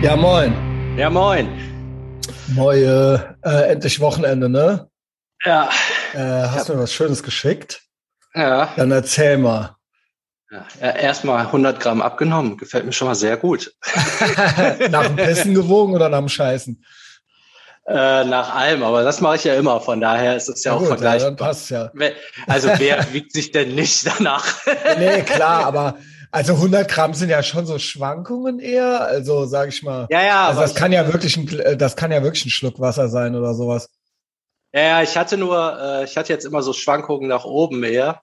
Ja, moin. Ja, moin. Neue, äh, endlich Wochenende, ne? Ja. Äh, hast du mir was Schönes geschickt? Ja. Dann erzähl mal. ja. Erstmal 100 Gramm abgenommen. Gefällt mir schon mal sehr gut. nach dem Pissen gewogen oder nach dem Scheißen? Äh, nach allem, aber das mache ich ja immer. Von daher ist es ja, auch gut, vergleichbar. Ja, dann passt ja. Also wer wiegt sich denn nicht danach? nee, klar, aber also 100 Gramm sind ja schon so Schwankungen eher. Also sage ich mal. Ja, ja. Also das kann ja wirklich ein, äh, das kann ja wirklich ein Schluck Wasser sein oder sowas. Ja, ja, ich hatte nur, äh, ich hatte jetzt immer so Schwankungen nach oben eher.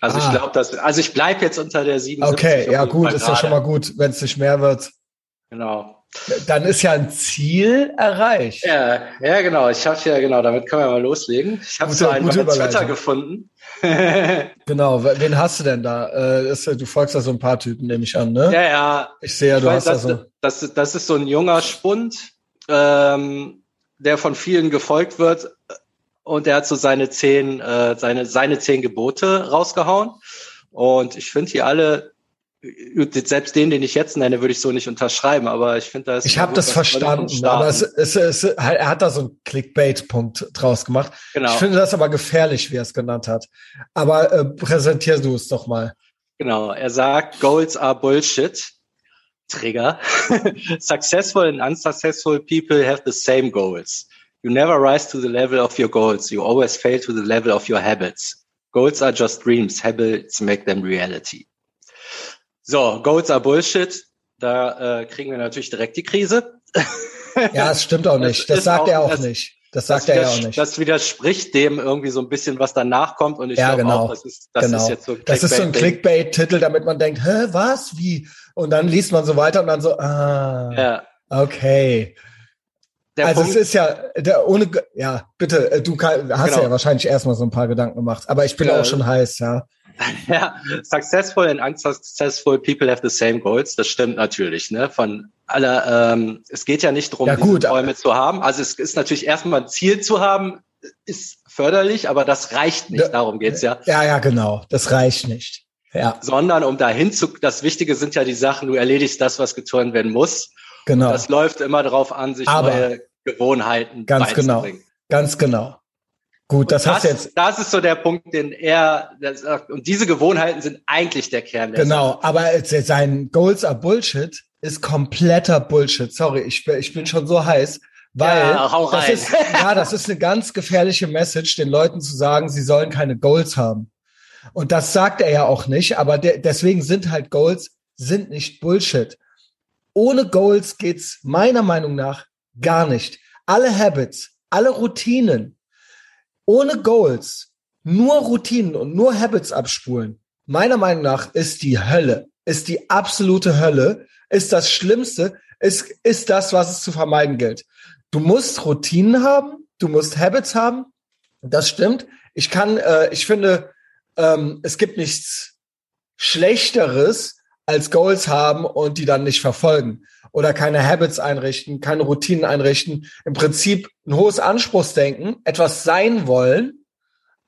Also ah. ich glaube, dass, also ich bleib jetzt unter der 77. Okay, ja gut, ist ja schon mal gut, wenn es nicht mehr wird. Genau. Dann ist ja ein Ziel erreicht. Ja, ja, genau. Ich habe ja genau. Damit können wir mal loslegen. Ich habe so einen bei Twitter gefunden. genau. Wen hast du denn da? Äh, du folgst da so ein paar Typen, nehme ich an, ne? Ja, ja. Ich sehe ja, du weiß, hast das, da so. Das, das ist so ein junger Spund, ähm, der von vielen gefolgt wird. Und der hat so seine zehn, äh, seine, seine zehn Gebote rausgehauen. Und ich finde die alle selbst den, den ich jetzt nenne, würde ich so nicht unterschreiben, aber ich finde das. Ich habe das verstanden, aber es, es, es, er hat da so einen Clickbait-Punkt draus gemacht. Genau. Ich finde das aber gefährlich, wie er es genannt hat. Aber äh, präsentier du es doch mal. Genau, er sagt, Goals are Bullshit. Trigger. Successful and unsuccessful people have the same goals. You never rise to the level of your goals. You always fail to the level of your habits. Goals are just dreams. Habits make them reality. So, Goals are Bullshit. Da äh, kriegen wir natürlich direkt die Krise. Ja, das stimmt auch nicht. Das, das sagt auch, er auch das, nicht. Das sagt das er ja auch nicht. Das widerspricht dem irgendwie so ein bisschen, was danach kommt. Und ich ja, genau. auch, das ist, das genau. ist jetzt so ein Das ist so ein Clickbait-Titel, damit man denkt, hä, was, wie? Und dann liest man so weiter und dann so, ah, ja. okay. Der also Punkt, es ist ja, der, ohne, ja, bitte, äh, du kann, hast genau. ja wahrscheinlich erstmal so ein paar Gedanken gemacht, aber ich bin ja. auch schon heiß, ja. Ja, successful and unsuccessful people have the same goals. Das stimmt natürlich. Ne? Von aller, ähm, es geht ja nicht darum, ja, gut, Träume zu haben. Also es ist natürlich erstmal ein Ziel zu haben, ist förderlich, aber das reicht nicht. Darum geht's ja. Ja, ja, genau. Das reicht nicht. Ja. Sondern um dahin zu, das Wichtige sind ja die Sachen, du erledigst das, was geturnt werden muss. Genau. Das läuft immer darauf an, sich aber neue Gewohnheiten ganz genau. Ganz genau. Gut, das, das hast jetzt. Das ist so der Punkt, den er sagt. Und diese Gewohnheiten sind eigentlich der Kern. Der genau, Sache. aber sein Goals are Bullshit ist kompletter Bullshit. Sorry, ich, bin, ich bin schon so heiß, weil ja, das ist ja das ist eine ganz gefährliche Message, den Leuten zu sagen, sie sollen keine Goals haben. Und das sagt er ja auch nicht, aber de deswegen sind halt Goals sind nicht Bullshit. Ohne Goals geht's meiner Meinung nach gar nicht. Alle Habits, alle Routinen, ohne Goals, nur Routinen und nur Habits abspulen, meiner Meinung nach ist die Hölle, ist die absolute Hölle, ist das Schlimmste, ist, ist das, was es zu vermeiden gilt. Du musst Routinen haben, du musst Habits haben, das stimmt. Ich kann, äh, ich finde, ähm, es gibt nichts Schlechteres als Goals haben und die dann nicht verfolgen oder keine Habits einrichten, keine Routinen einrichten. Im Prinzip ein hohes Anspruchsdenken, etwas sein wollen,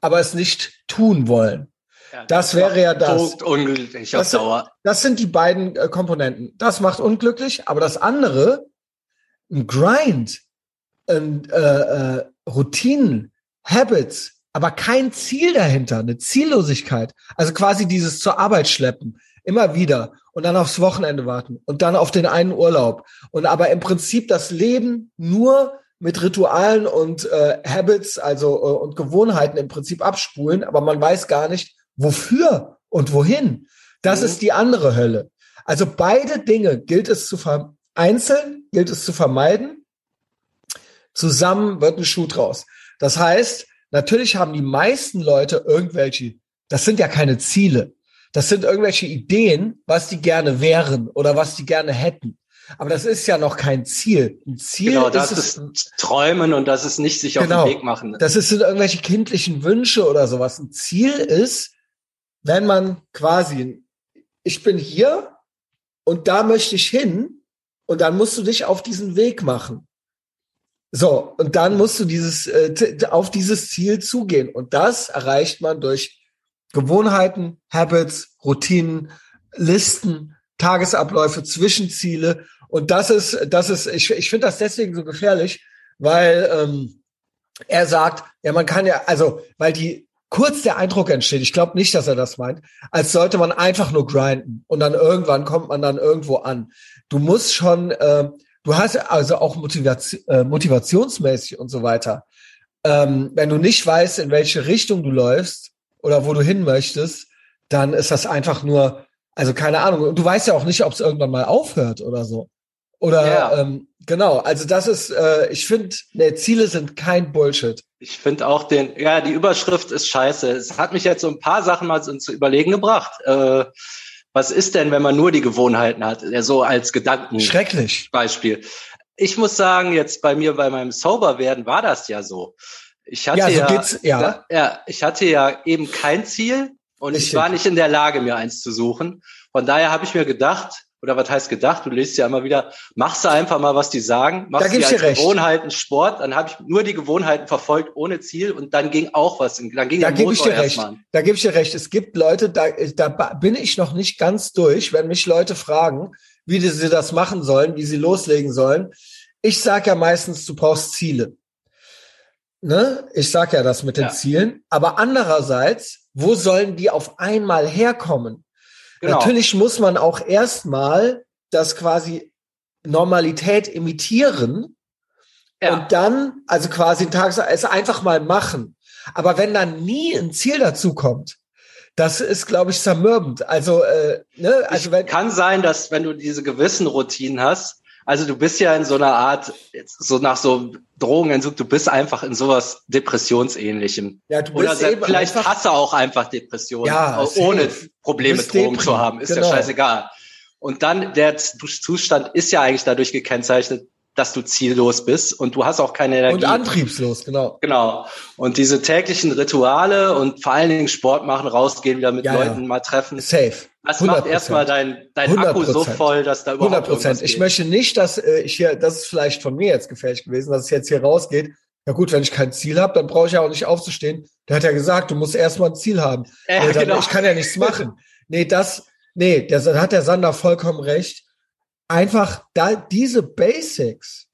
aber es nicht tun wollen. Ja, das, das wäre ja das. Unglücklich auf das, Dauer. das sind die beiden äh, Komponenten. Das macht unglücklich, aber das andere, ein Grind, ein, äh, äh, Routinen, Habits, aber kein Ziel dahinter, eine Ziellosigkeit. Also quasi dieses zur Arbeit schleppen, immer wieder und dann aufs Wochenende warten und dann auf den einen Urlaub. Und aber im Prinzip das Leben nur mit Ritualen und äh, Habits, also äh, und Gewohnheiten im Prinzip abspulen, aber man weiß gar nicht, wofür und wohin. Das mhm. ist die andere Hölle. Also beide Dinge gilt es zu vereinzeln, gilt es zu vermeiden. Zusammen wird ein Schuh draus. Das heißt, natürlich haben die meisten Leute irgendwelche, das sind ja keine Ziele. Das sind irgendwelche Ideen, was die gerne wären oder was die gerne hätten. Aber das ist ja noch kein Ziel. Ein Ziel genau, das ist, ist Träumen und das ist nicht sich genau, auf den Weg machen. Das ist sind irgendwelche kindlichen Wünsche oder sowas. Ein Ziel ist, wenn man quasi, ich bin hier und da möchte ich hin und dann musst du dich auf diesen Weg machen. So, und dann musst du dieses, äh, auf dieses Ziel zugehen. Und das erreicht man durch Gewohnheiten, Habits, Routinen, Listen, Tagesabläufe, Zwischenziele. Und das ist, das ist, ich, ich finde das deswegen so gefährlich, weil ähm, er sagt, ja, man kann ja, also, weil die kurz der Eindruck entsteht, ich glaube nicht, dass er das meint, als sollte man einfach nur grinden und dann irgendwann kommt man dann irgendwo an. Du musst schon, äh, du hast also auch Motivation, äh, motivationsmäßig und so weiter. Ähm, wenn du nicht weißt, in welche Richtung du läufst oder wo du hin möchtest, dann ist das einfach nur, also keine Ahnung. Und du weißt ja auch nicht, ob es irgendwann mal aufhört oder so. Oder ja. ähm, genau, also das ist, äh, ich finde, ne, Ziele sind kein Bullshit. Ich finde auch den, ja, die Überschrift ist scheiße. Es hat mich jetzt so ein paar Sachen mal zu überlegen gebracht. Äh, was ist denn, wenn man nur die Gewohnheiten hat? So als Gedanken. Schrecklich. Beispiel. Ich muss sagen, jetzt bei mir bei meinem Soberwerden war das ja so. Ich hatte ja, so ja, ja. ja, ich hatte ja eben kein Ziel und Richtig. ich war nicht in der Lage, mir eins zu suchen. Von daher habe ich mir gedacht, oder was heißt gedacht? Du liest ja immer wieder, machst du einfach mal, was die sagen, machst da du als Gewohnheiten Sport, dann habe ich nur die Gewohnheiten verfolgt ohne Ziel und dann ging auch was, dann ging da gebe ich dir recht. Da gebe ich dir recht. Es gibt Leute, da, da bin ich noch nicht ganz durch, wenn mich Leute fragen, wie sie das machen sollen, wie sie loslegen sollen. Ich sage ja meistens, du brauchst Ziele. Ne? Ich sage ja das mit den ja. Zielen. Aber andererseits, wo sollen die auf einmal herkommen? Genau. Natürlich muss man auch erstmal das quasi Normalität imitieren ja. und dann, also quasi einen Tag es einfach mal machen. Aber wenn dann nie ein Ziel dazu kommt, das ist, glaube ich, zermürbend. Also, äh, ne, also wenn kann sein, dass wenn du diese gewissen Routinen hast, also du bist ja in so einer Art, so nach so Drogenentzug, du bist einfach in sowas Depressionsähnlichem. Ja, du bist Oder vielleicht einfach, hast du auch einfach Depressionen, ja, ohne Probleme mit Drogen zu haben, ist genau. ja scheißegal. Und dann, der Zustand ist ja eigentlich dadurch gekennzeichnet, dass du ziellos bist und du hast auch keine Energie. Und antriebslos, genau. Genau. Und diese täglichen Rituale und vor allen Dingen Sport machen, rausgehen, wieder mit ja, Leuten ja. mal treffen. Safe. Das 100%. macht erstmal dein, dein Akku so voll, dass da überhaupt 100 Prozent. Ich möchte nicht, dass äh, ich hier, das ist vielleicht von mir jetzt gefährlich gewesen, dass es jetzt hier rausgeht. Ja gut, wenn ich kein Ziel habe, dann brauche ich ja auch nicht aufzustehen. Der hat ja gesagt, du musst erstmal ein Ziel haben. Ja, dann, genau. Ich kann ja nichts machen. nee, das, nee, der, hat der Sander vollkommen recht einfach da diese Basics,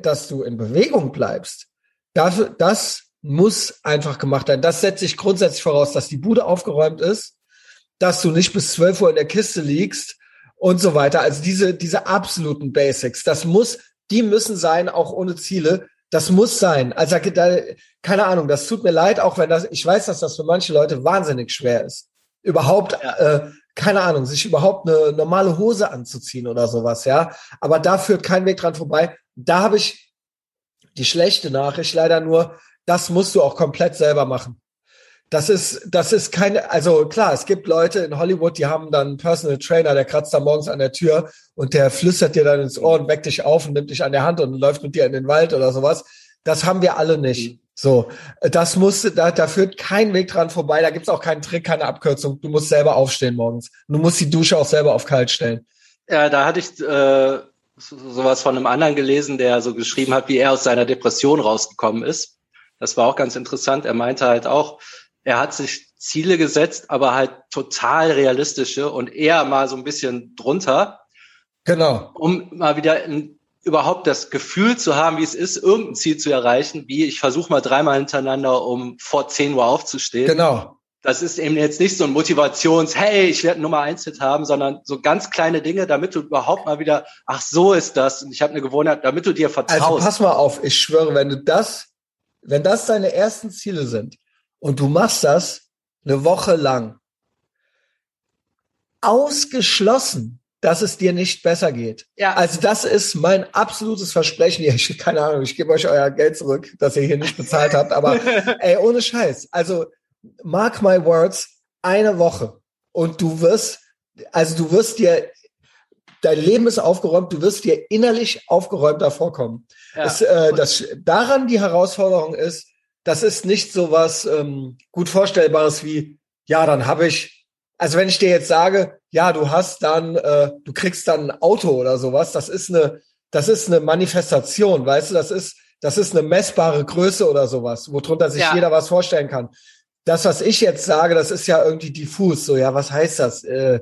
dass du in Bewegung bleibst, dafür, das muss einfach gemacht werden. Das setze ich grundsätzlich voraus, dass die Bude aufgeräumt ist, dass du nicht bis 12 Uhr in der Kiste liegst und so weiter. Also diese, diese absoluten Basics, das muss, die müssen sein, auch ohne Ziele. Das muss sein. Also da, keine Ahnung, das tut mir leid, auch wenn das, ich weiß, dass das für manche Leute wahnsinnig schwer ist. Überhaupt äh, keine Ahnung, sich überhaupt eine normale Hose anzuziehen oder sowas, ja. Aber da führt kein Weg dran vorbei. Da habe ich die schlechte Nachricht leider nur, das musst du auch komplett selber machen. Das ist, das ist keine, also klar, es gibt Leute in Hollywood, die haben dann einen Personal Trainer, der kratzt da morgens an der Tür und der flüstert dir dann ins Ohr und weckt dich auf und nimmt dich an der Hand und läuft mit dir in den Wald oder sowas. Das haben wir alle nicht. Mhm. So, das muss, da, da führt kein Weg dran vorbei. Da gibt's auch keinen Trick, keine Abkürzung. Du musst selber aufstehen morgens. Du musst die Dusche auch selber auf kalt stellen. Ja, da hatte ich äh, sowas von einem anderen gelesen, der so geschrieben hat, wie er aus seiner Depression rausgekommen ist. Das war auch ganz interessant. Er meinte halt auch, er hat sich Ziele gesetzt, aber halt total realistische und eher mal so ein bisschen drunter. Genau. Um mal wieder in überhaupt das Gefühl zu haben, wie es ist, irgendein Ziel zu erreichen, wie ich versuche mal dreimal hintereinander, um vor 10 Uhr aufzustehen. Genau. Das ist eben jetzt nicht so ein Motivations, hey, ich werde Nummer eins Hit haben, sondern so ganz kleine Dinge, damit du überhaupt mal wieder, ach so ist das und ich habe eine Gewohnheit, damit du dir vertraust. Also pass mal auf, ich schwöre, wenn du das, wenn das deine ersten Ziele sind und du machst das eine Woche lang, ausgeschlossen, dass es dir nicht besser geht. Ja. Also das ist mein absolutes Versprechen. Ich, keine Ahnung, ich gebe euch euer Geld zurück, dass ihr hier nicht bezahlt habt. Aber ey, ohne Scheiß. Also mark my words, eine Woche und du wirst, also du wirst dir, dein Leben ist aufgeräumt, du wirst dir innerlich aufgeräumter vorkommen. Ja. Es, äh, das, daran die Herausforderung ist, das ist nicht so was ähm, gut vorstellbares wie, ja, dann habe ich also wenn ich dir jetzt sage, ja, du hast dann, äh, du kriegst dann ein Auto oder sowas, das ist eine, das ist eine Manifestation, weißt du, das ist, das ist eine messbare Größe oder sowas, worunter sich ja. jeder was vorstellen kann. Das, was ich jetzt sage, das ist ja irgendwie diffus. So, ja, was heißt das? Äh,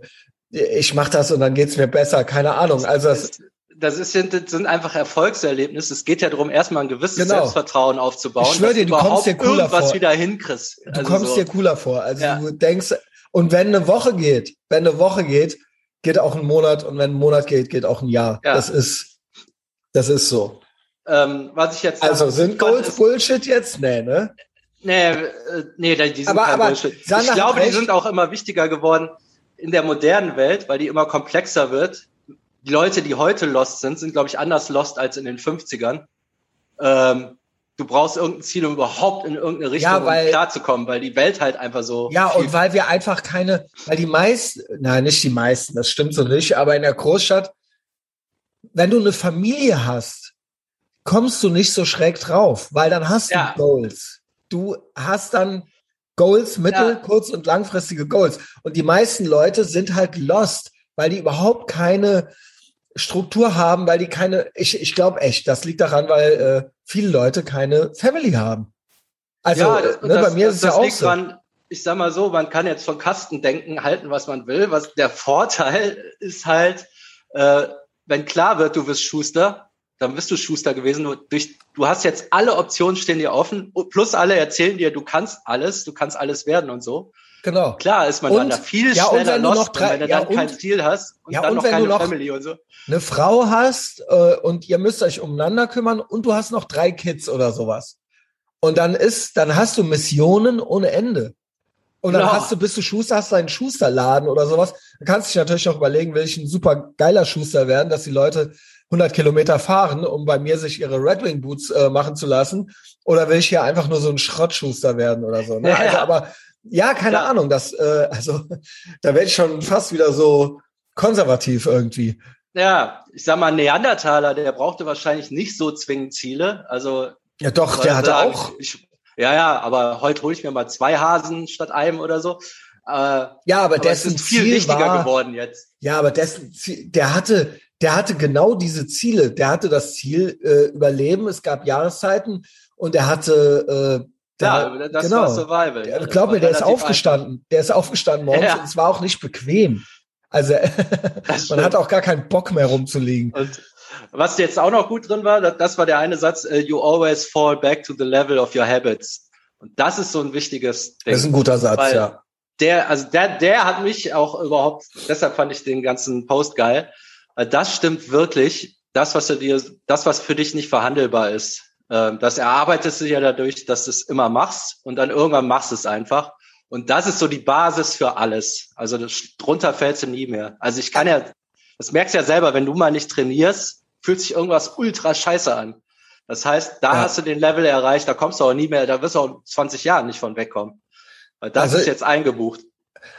ich mache das und dann geht's mir besser, keine Ahnung. Also das, das, ist, das sind einfach Erfolgserlebnisse. Es geht ja darum, erstmal ein gewisses genau. Selbstvertrauen aufzubauen. Ich schwöre dir, du kommst dir cooler irgendwas vor. wieder hinkriegst. Also du kommst so. dir cooler vor. Also ja. du denkst, und wenn eine Woche geht, wenn eine Woche geht, geht auch ein Monat und wenn ein Monat geht, geht auch ein Jahr. Ja. Das ist, das ist so. Ähm, was ich jetzt also sind Goals Bullshit jetzt? Nee, ne? Nee, äh, nee, die sind aber, kein aber Bullshit. Ich glaube, die sind auch immer wichtiger geworden in der modernen Welt, weil die immer komplexer wird. Die Leute, die heute lost sind, sind, glaube ich, anders lost als in den 50ern. Ähm, du brauchst irgendein Ziel, um überhaupt in irgendeine Richtung ja, weil, klarzukommen, weil die Welt halt einfach so. Ja, und weil wir einfach keine, weil die meisten, nein, nicht die meisten, das stimmt so nicht, aber in der Großstadt, wenn du eine Familie hast, kommst du nicht so schräg drauf, weil dann hast ja. du Goals. Du hast dann Goals, mittel-, ja. kurz- und langfristige Goals. Und die meisten Leute sind halt lost, weil die überhaupt keine Struktur haben, weil die keine, ich, ich glaube echt, das liegt daran, weil äh, viele Leute keine Family haben. Also ja, das, ne, das, bei mir das, ist es ja auch so. Dran, ich sag mal so, man kann jetzt von Kastendenken halten, was man will. Was der Vorteil ist halt, äh, wenn klar wird, du wirst Schuster, dann bist du Schuster gewesen. Du, durch, du hast jetzt alle Optionen stehen dir offen, plus alle erzählen dir, du kannst alles, du kannst alles werden und so. Genau. Klar ist man und, dann da viel ja, schneller lost, drei, wenn du ja, dann und, kein Ziel hast und ja, dann und noch keine noch Family und so. Eine Frau hast äh, und ihr müsst euch umeinander kümmern und du hast noch drei Kids oder sowas. Und dann ist, dann hast du Missionen ohne Ende. Und dann genau. hast du, bist du Schuster, hast deinen Schusterladen oder sowas. Du kannst dich natürlich auch überlegen, will ich ein super geiler Schuster werden, dass die Leute 100 Kilometer fahren, um bei mir sich ihre Red Wing Boots äh, machen zu lassen? Oder will ich hier einfach nur so ein Schrottschuster werden oder so? Ne? Ja, also, aber ja, keine ja. Ahnung. Das, äh, also da werde ich schon fast wieder so konservativ irgendwie. Ja, ich sag mal, Neandertaler, der brauchte wahrscheinlich nicht so zwingend Ziele. Also ja, doch, der hatte sagen, auch. Ich, ja, ja, aber heute hole ich mir mal zwei Hasen statt einem oder so. Äh, ja, aber, aber dessen ist viel Ziel wichtiger war, geworden jetzt. Ja, aber dessen Ziel, der hatte, der hatte genau diese Ziele. Der hatte das Ziel äh, Überleben. Es gab Jahreszeiten und er hatte äh, da, ja, das genau. war Survival. Ja, glaub mir, der ist aufgestanden. Einfach. Der ist aufgestanden morgens ja. und es war auch nicht bequem. Also man hat auch gar keinen Bock mehr rumzulegen. Und was jetzt auch noch gut drin war, das war der eine Satz, uh, you always fall back to the level of your habits. Und das ist so ein wichtiges Ding. Das ist ein guter Satz, ja. Der, also der, der hat mich auch überhaupt, deshalb fand ich den ganzen Post geil, das stimmt wirklich. Das, was du dir, das, was für dich nicht verhandelbar ist, das erarbeitest du ja dadurch, dass du es immer machst und dann irgendwann machst du es einfach. Und das ist so die Basis für alles. Also drunter fällst du nie mehr. Also ich kann ja, das merkst du ja selber, wenn du mal nicht trainierst, fühlt sich irgendwas ultra scheiße an. Das heißt, da ja. hast du den Level erreicht, da kommst du auch nie mehr, da wirst du auch 20 Jahren nicht von wegkommen. Weil das also, ist jetzt eingebucht.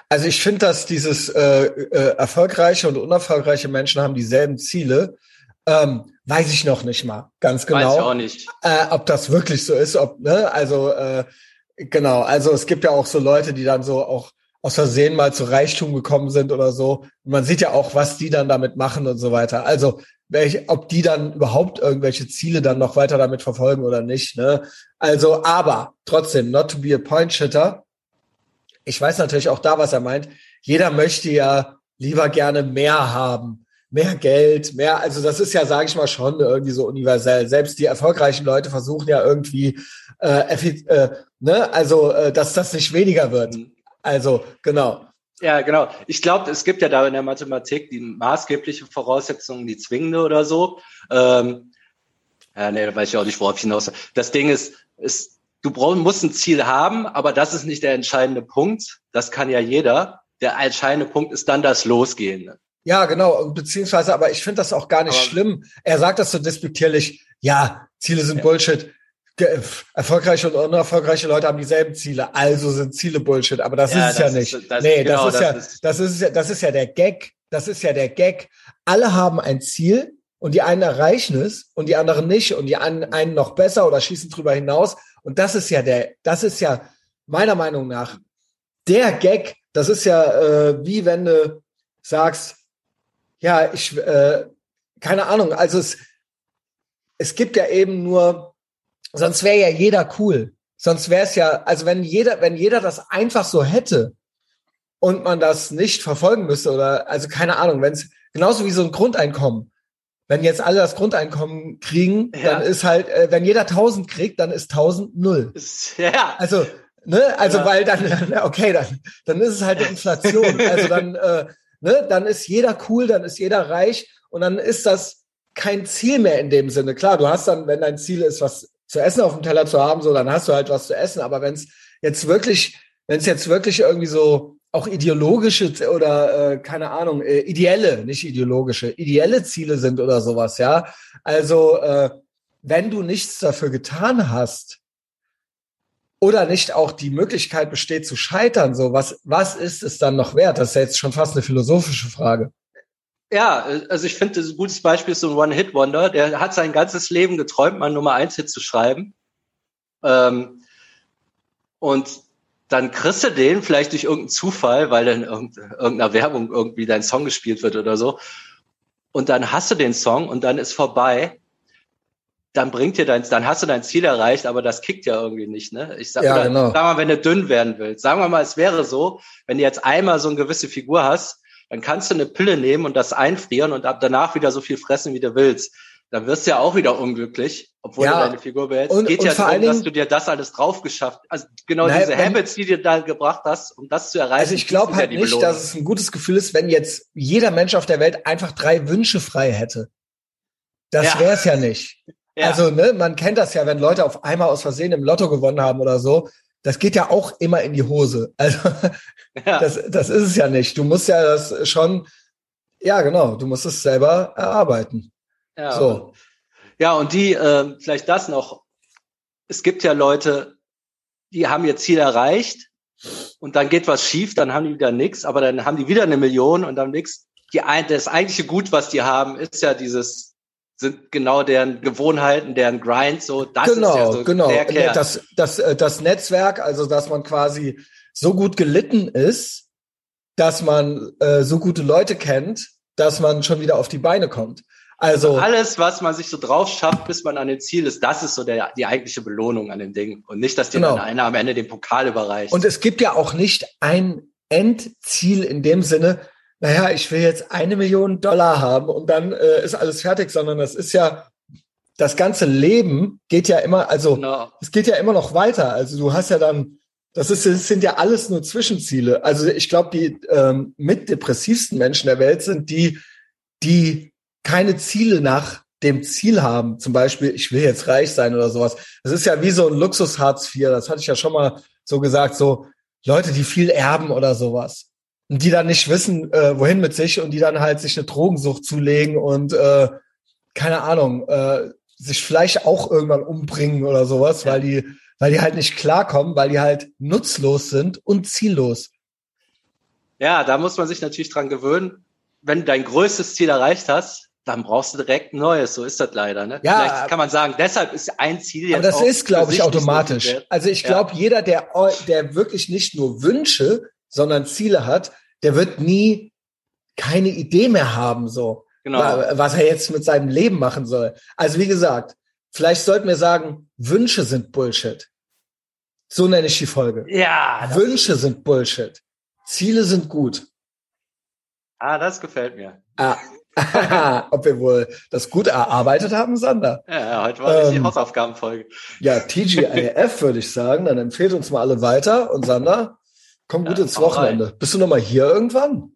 Also ich finde, dass dieses äh, äh, erfolgreiche und unerfolgreiche Menschen haben dieselben Ziele. Ähm, weiß ich noch nicht mal ganz genau. Weiß ich auch nicht. Äh, ob das wirklich so ist, ob, ne, also äh, genau, also es gibt ja auch so Leute, die dann so auch aus Versehen mal zu Reichtum gekommen sind oder so. Und man sieht ja auch, was die dann damit machen und so weiter. Also welche, ob die dann überhaupt irgendwelche Ziele dann noch weiter damit verfolgen oder nicht. Ne? Also, aber trotzdem, not to be a point shitter ich weiß natürlich auch da, was er meint. Jeder möchte ja lieber gerne mehr haben. Mehr Geld, mehr, also das ist ja, sage ich mal, schon irgendwie so universell. Selbst die erfolgreichen Leute versuchen ja irgendwie, äh, äh, ne, also äh, dass das nicht weniger wird. Mhm. Also genau. Ja, genau. Ich glaube, es gibt ja da in der Mathematik die maßgebliche Voraussetzung, die zwingende oder so. Ähm, ja, nee, da weiß ich auch nicht, worauf ich hinaus. Das Ding ist, ist du brauch, musst ein Ziel haben, aber das ist nicht der entscheidende Punkt. Das kann ja jeder. Der entscheidende Punkt ist dann das Losgehen. Ja, genau. Beziehungsweise, aber ich finde das auch gar nicht aber, schlimm. Er sagt das so despektierlich. Ja, Ziele sind ja. Bullshit. Erfolgreiche und unerfolgreiche Leute haben dieselben Ziele, also sind Ziele Bullshit. Aber das ja, ist es ja nicht. Ist, das, nee, genau, das ist das ja, ist, das ist ja, das ist ja der Gag. Das ist ja der Gag. Alle haben ein Ziel und die einen erreichen es und die anderen nicht und die einen noch besser oder schießen drüber hinaus. Und das ist ja der, das ist ja meiner Meinung nach der Gag. Das ist ja äh, wie wenn du sagst, ja, ich, äh, keine Ahnung, also es, es gibt ja eben nur, sonst wäre ja jeder cool. Sonst wäre es ja, also wenn jeder, wenn jeder das einfach so hätte, und man das nicht verfolgen müsste oder also keine Ahnung, wenn es genauso wie so ein Grundeinkommen. Wenn jetzt alle das Grundeinkommen kriegen, ja. dann ist halt, äh, wenn jeder 1000 kriegt, dann ist 1000 null. Ja. Also, ne, also ja. weil dann, okay, dann, dann ist es halt Inflation. also dann, äh, ne, dann ist jeder cool, dann ist jeder reich und dann ist das kein Ziel mehr in dem Sinne. Klar, du hast dann, wenn dein Ziel ist, was zu essen auf dem Teller zu haben, so, dann hast du halt was zu essen. Aber wenn es jetzt wirklich, wenn es jetzt wirklich irgendwie so auch ideologische oder äh, keine Ahnung, äh, ideelle, nicht ideologische, ideelle Ziele sind oder sowas, ja. Also äh, wenn du nichts dafür getan hast oder nicht auch die Möglichkeit besteht zu scheitern, so was was ist es dann noch wert? Das ist ja jetzt schon fast eine philosophische Frage. Ja, also ich finde, ein gutes Beispiel ist so ein One-Hit-Wonder. Der hat sein ganzes Leben geträumt, mal Nummer eins Hit zu schreiben. Ähm, und dann kriegst du den vielleicht durch irgendeinen Zufall, weil dann irgendeiner Werbung irgendwie dein Song gespielt wird oder so. Und dann hast du den Song und dann ist vorbei. Dann bringt dir dein, dann hast du dein Ziel erreicht, aber das kickt ja irgendwie nicht, ne? Ich sag, ja, oder, genau. sag mal, wenn du dünn werden willst. Sagen wir mal, es wäre so, wenn du jetzt einmal so eine gewisse Figur hast, dann kannst du eine Pille nehmen und das einfrieren und ab danach wieder so viel fressen, wie du willst dann wirst du ja auch wieder unglücklich, obwohl ja, du deine Figur behältst. Und, es geht und ja darum, dass du dir das alles drauf geschafft Also genau naja, diese wenn, Habits, die dir da gebracht hast, um das zu erreichen. Also ich glaube halt ja nicht, Belohnung. dass es ein gutes Gefühl ist, wenn jetzt jeder Mensch auf der Welt einfach drei Wünsche frei hätte. Das ja. wäre es ja nicht. Ja. Also, ne, man kennt das ja, wenn Leute auf einmal aus Versehen im Lotto gewonnen haben oder so. Das geht ja auch immer in die Hose. Also, ja. das, das ist es ja nicht. Du musst ja das schon, ja, genau, du musst es selber erarbeiten. Ja, so. ja und die, äh, vielleicht das noch, es gibt ja Leute, die haben ihr Ziel erreicht und dann geht was schief, dann haben die wieder nichts, aber dann haben die wieder eine Million und dann nichts. Die, das eigentliche Gut, was die haben, ist ja dieses, sind genau deren Gewohnheiten, deren Grind, so, das genau, ist ja so genau. Der Kern. Das, das, äh, das Netzwerk, also dass man quasi so gut gelitten ist, dass man äh, so gute Leute kennt, dass man schon wieder auf die Beine kommt. Also, also alles, was man sich so drauf schafft, bis man an dem Ziel ist, das ist so der, die eigentliche Belohnung an dem Ding. Und nicht, dass dir genau. dann einer am Ende den Pokal überreicht. Und es gibt ja auch nicht ein Endziel in dem Sinne, naja, ich will jetzt eine Million Dollar haben und dann äh, ist alles fertig, sondern das ist ja, das ganze Leben geht ja immer, also genau. es geht ja immer noch weiter. Also du hast ja dann, das, ist, das sind ja alles nur Zwischenziele. Also ich glaube, die ähm, mit depressivsten Menschen der Welt sind die, die keine Ziele nach dem Ziel haben. Zum Beispiel, ich will jetzt reich sein oder sowas. Das ist ja wie so ein Luxus-Hartz IV. Das hatte ich ja schon mal so gesagt. So Leute, die viel erben oder sowas. Und die dann nicht wissen, äh, wohin mit sich und die dann halt sich eine Drogensucht zulegen und äh, keine Ahnung, äh, sich vielleicht auch irgendwann umbringen oder sowas, ja. weil die, weil die halt nicht klarkommen, weil die halt nutzlos sind und ziellos. Ja, da muss man sich natürlich dran gewöhnen. Wenn du dein größtes Ziel erreicht hast, dann brauchst du direkt ein neues. So ist das leider. Ne? Ja, Vielleicht kann man sagen, deshalb ist ein Ziel jetzt. Aber das ist, glaube ich, automatisch. Also ich glaube, ja. jeder, der, der wirklich nicht nur Wünsche, sondern Ziele hat, der wird nie keine Idee mehr haben, so, genau. was er jetzt mit seinem Leben machen soll. Also wie gesagt, vielleicht sollten wir sagen, Wünsche sind Bullshit. So nenne ich die Folge. Ja. Wünsche sind Bullshit. Ziele sind gut. Ah, das gefällt mir. Ah, Ob wir wohl das gut erarbeitet haben, Sander? Ja, heute war ähm, die Hausaufgabenfolge. Ja, TGIF würde ich sagen. Dann empfehlt uns mal alle weiter. Und Sander, komm gut ja, ins Wochenende. Rein. Bist du noch mal hier irgendwann?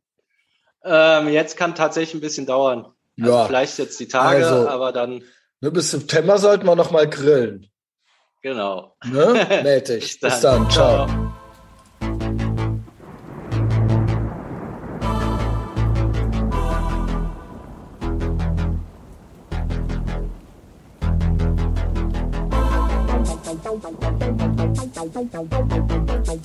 Ähm, jetzt kann tatsächlich ein bisschen dauern. Also ja. Vielleicht jetzt die Tage, also, aber dann. Ne, bis September sollten wir noch mal grillen. Genau. Ne? Meld dich. bis, bis dann. Ciao. Ciao. Thank